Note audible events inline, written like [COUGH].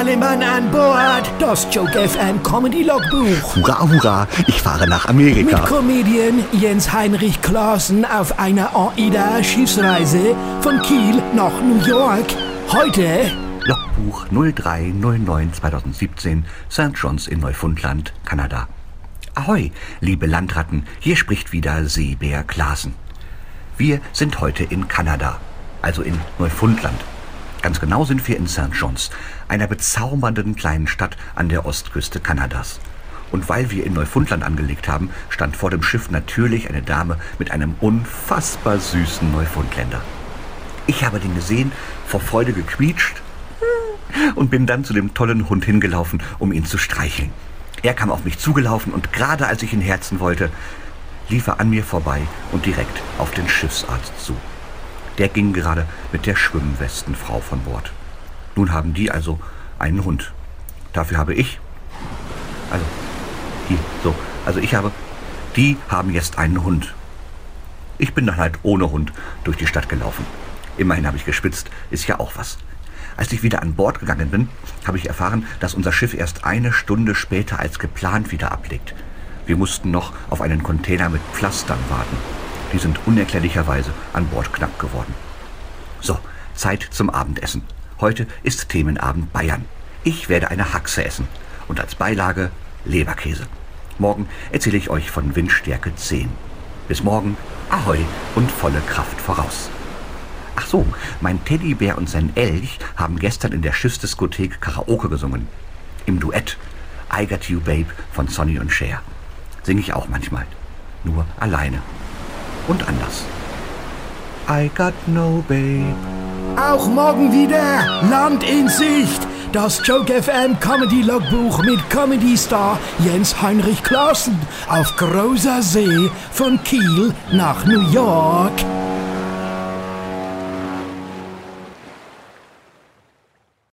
Alle Mann an Bord. Das Joke FM Comedy Logbuch. Hurra, hurra, ich fahre nach Amerika. Mit Comedian Jens Heinrich Klaassen auf einer AIDA-Schiffsreise von Kiel nach New York. Heute Logbuch 0309 2017, St. John's in Neufundland, Kanada. Ahoi, liebe Landratten, hier spricht wieder Seebär Klaassen. Wir sind heute in Kanada, also in Neufundland. Ganz genau sind wir in St. John's, einer bezaubernden kleinen Stadt an der Ostküste Kanadas. Und weil wir in Neufundland angelegt haben, stand vor dem Schiff natürlich eine Dame mit einem unfassbar süßen Neufundländer. Ich habe den gesehen, vor Freude gequietscht [LAUGHS] und bin dann zu dem tollen Hund hingelaufen, um ihn zu streicheln. Er kam auf mich zugelaufen und gerade als ich ihn herzen wollte, lief er an mir vorbei und direkt auf den Schiffsarzt zu. Der ging gerade mit der Schwimmwestenfrau von Bord. Nun haben die also einen Hund. Dafür habe ich, also die, so, also ich habe, die haben jetzt einen Hund. Ich bin dann halt ohne Hund durch die Stadt gelaufen. Immerhin habe ich gespitzt, ist ja auch was. Als ich wieder an Bord gegangen bin, habe ich erfahren, dass unser Schiff erst eine Stunde später als geplant wieder ablegt. Wir mussten noch auf einen Container mit Pflastern warten. Die sind unerklärlicherweise an Bord knapp geworden. So, Zeit zum Abendessen. Heute ist Themenabend Bayern. Ich werde eine Haxe essen und als Beilage Leberkäse. Morgen erzähle ich euch von Windstärke 10. Bis morgen, Ahoi und volle Kraft voraus. Ach so, mein Teddybär und sein Elch haben gestern in der Schiffsdiskothek Karaoke gesungen. Im Duett I Got You Babe von Sonny und Cher. Singe ich auch manchmal. Nur alleine. Und anders. I got no babe. Auch morgen wieder Land in Sicht. Das Joke FM Comedy Logbuch mit Comedy Star Jens Heinrich Klaassen auf großer See von Kiel nach New York.